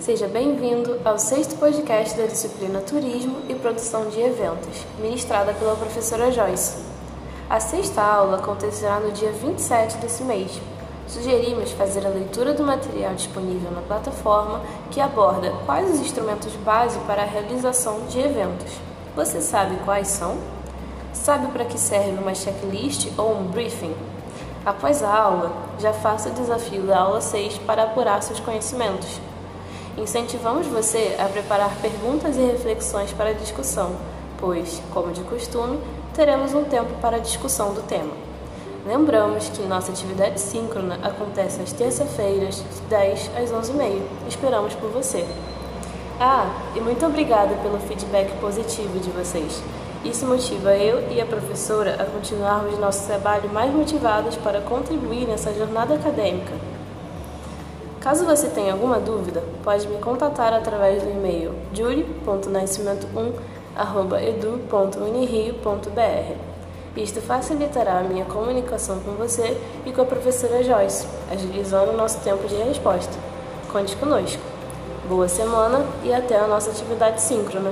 Seja bem-vindo ao sexto podcast da disciplina Turismo e Produção de Eventos, ministrada pela professora Joyce. A sexta aula acontecerá no dia 27 desse mês. Sugerimos fazer a leitura do material disponível na plataforma que aborda quais os instrumentos base para a realização de eventos. Você sabe quais são? Sabe para que serve uma checklist ou um briefing? Após a aula, já faça o desafio da aula 6 para apurar seus conhecimentos. Incentivamos você a preparar perguntas e reflexões para a discussão, pois, como de costume, teremos um tempo para a discussão do tema. Lembramos que nossa atividade síncrona acontece às terça-feiras, de 10 às 11h30. Esperamos por você. Ah, e muito obrigada pelo feedback positivo de vocês. Isso motiva eu e a professora a continuarmos nosso trabalho mais motivados para contribuir nessa jornada acadêmica. Caso você tenha alguma dúvida, pode me contatar através do e-mail julie.nascimento1.edu.unirio.br. Isto facilitará a minha comunicação com você e com a professora Joyce, agilizando o nosso tempo de resposta. Conte conosco. Boa semana e até a nossa atividade síncrona.